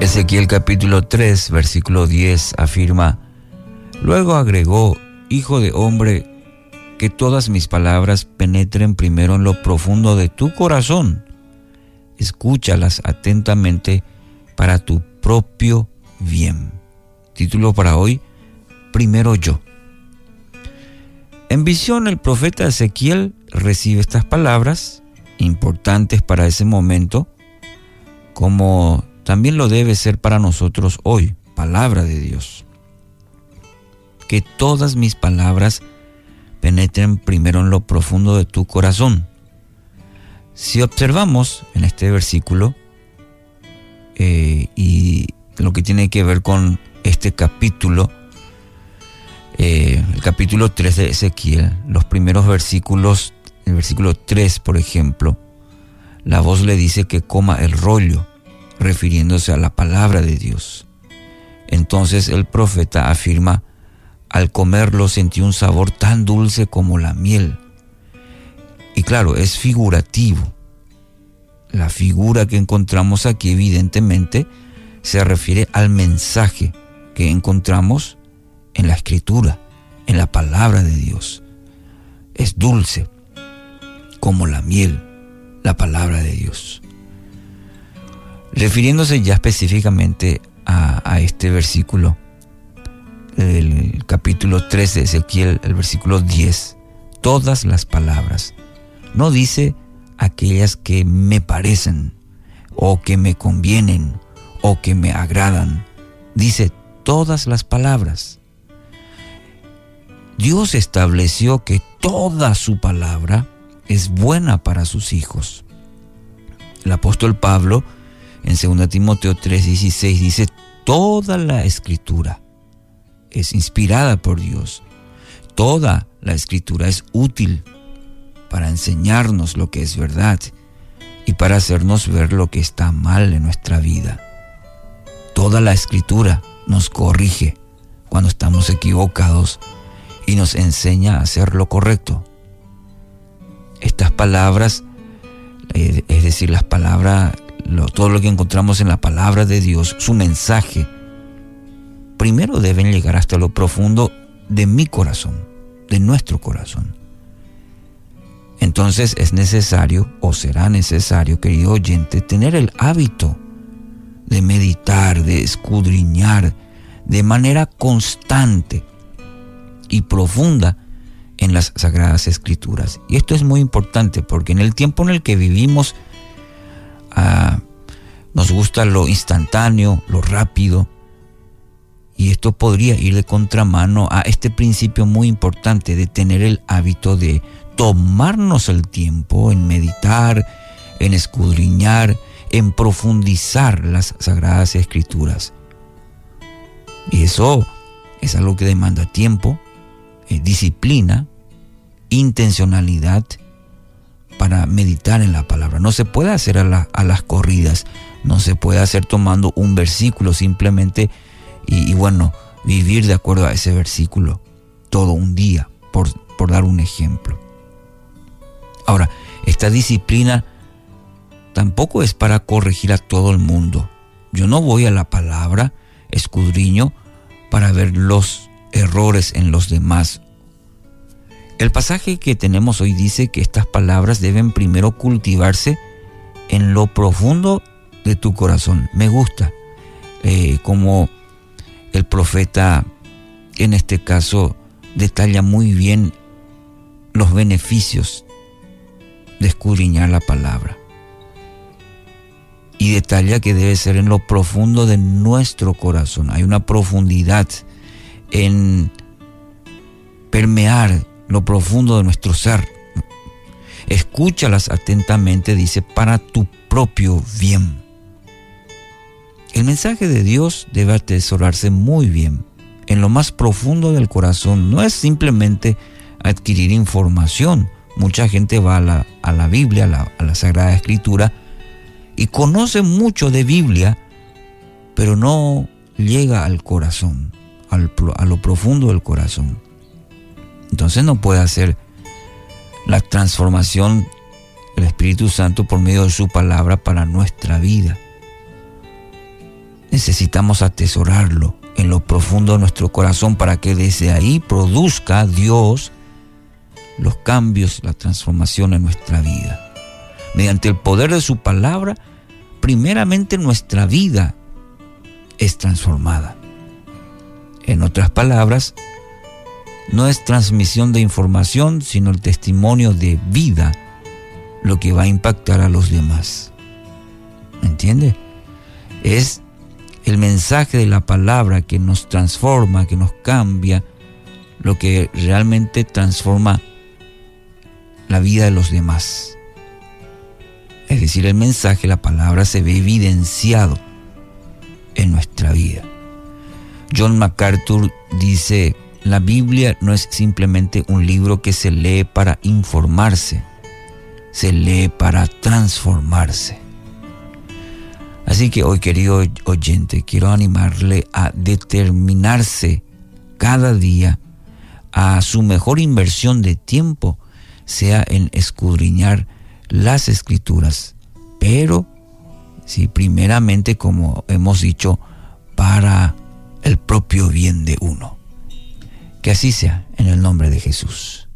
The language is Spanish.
Ezequiel capítulo 3, versículo 10 afirma, Luego agregó, Hijo de hombre, que todas mis palabras penetren primero en lo profundo de tu corazón. Escúchalas atentamente para tu propio bien. Título para hoy, Primero yo. En visión el profeta Ezequiel recibe estas palabras, importantes para ese momento, como también lo debe ser para nosotros hoy, palabra de Dios. Que todas mis palabras penetren primero en lo profundo de tu corazón. Si observamos en este versículo eh, y lo que tiene que ver con este capítulo, eh, el capítulo 3 de Ezequiel, los primeros versículos, el versículo 3 por ejemplo, la voz le dice que coma el rollo refiriéndose a la palabra de Dios. Entonces el profeta afirma, al comerlo sentí un sabor tan dulce como la miel. Y claro, es figurativo. La figura que encontramos aquí evidentemente se refiere al mensaje que encontramos en la escritura, en la palabra de Dios. Es dulce como la miel, la palabra de Dios. Refiriéndose ya específicamente a, este versículo, el capítulo 3 de Ezequiel, el versículo 10, todas las palabras. No dice aquellas que me parecen, o que me convienen, o que me agradan. Dice todas las palabras. Dios estableció que toda su palabra es buena para sus hijos. El apóstol Pablo en 2 Timoteo 3:16 dice, toda la escritura es inspirada por Dios. Toda la escritura es útil para enseñarnos lo que es verdad y para hacernos ver lo que está mal en nuestra vida. Toda la escritura nos corrige cuando estamos equivocados y nos enseña a hacer lo correcto. Estas palabras, eh, es decir, las palabras todo lo que encontramos en la palabra de Dios, su mensaje, primero deben llegar hasta lo profundo de mi corazón, de nuestro corazón. Entonces es necesario, o será necesario, querido oyente, tener el hábito de meditar, de escudriñar de manera constante y profunda en las sagradas escrituras. Y esto es muy importante porque en el tiempo en el que vivimos, nos gusta lo instantáneo, lo rápido. Y esto podría ir de contramano a este principio muy importante de tener el hábito de tomarnos el tiempo en meditar, en escudriñar, en profundizar las sagradas escrituras. Y eso es algo que demanda tiempo, eh, disciplina, intencionalidad para meditar en la palabra. No se puede hacer a, las corridas, no se puede hacer tomando un versículo simplemente y, bueno, vivir de acuerdo a ese versículo todo un día, por, por dar un ejemplo. Ahora, esta disciplina tampoco es para corregir a todo el mundo. Yo no voy a la palabra, escudriño, para ver los errores en los demás el pasaje que tenemos hoy dice que estas palabras deben primero cultivarse en lo profundo de tu corazón. Me gusta eh, como el profeta en este caso detalla muy bien los beneficios de escudriñar la palabra. Y detalla que debe ser en lo profundo de nuestro corazón. Hay una profundidad en permear lo profundo de nuestro ser. Escúchalas atentamente, dice, para tu propio bien. El mensaje de Dios debe atesorarse muy bien en lo más profundo del corazón. No es simplemente adquirir información. Mucha gente va a la, a la Biblia, a la, a la Sagrada Escritura, y conoce mucho de Biblia, pero no llega al corazón, al, a lo profundo del corazón. Entonces no puede hacer la transformación del Espíritu Santo por medio de su palabra para nuestra vida. necesitamos atesorarlo en lo profundo de nuestro corazón para que desde ahí produzca Dios los cambios, la transformación en nuestra vida. Mediante el poder de su palabra, primeramente nuestra vida es transformada. En otras palabras, no es transmisión de información, sino el testimonio de vida lo que va a impactar a los demás. ¿Me entiende? Es el mensaje de la palabra que nos transforma, que nos cambia, lo que realmente transforma la vida de los demás. Es decir, el mensaje, la palabra se ve evidenciado en nuestra vida. John MacArthur dice, la Biblia no es simplemente un libro que se lee para informarse, se lee para transformarse. Así que hoy, querido oyente, quiero animarle a determinarse cada día a su mejor inversión de tiempo, sea en escudriñar las escrituras, pero si primeramente, como hemos dicho, para el propio bien de uno. Que así sea en el nombre de Jesús.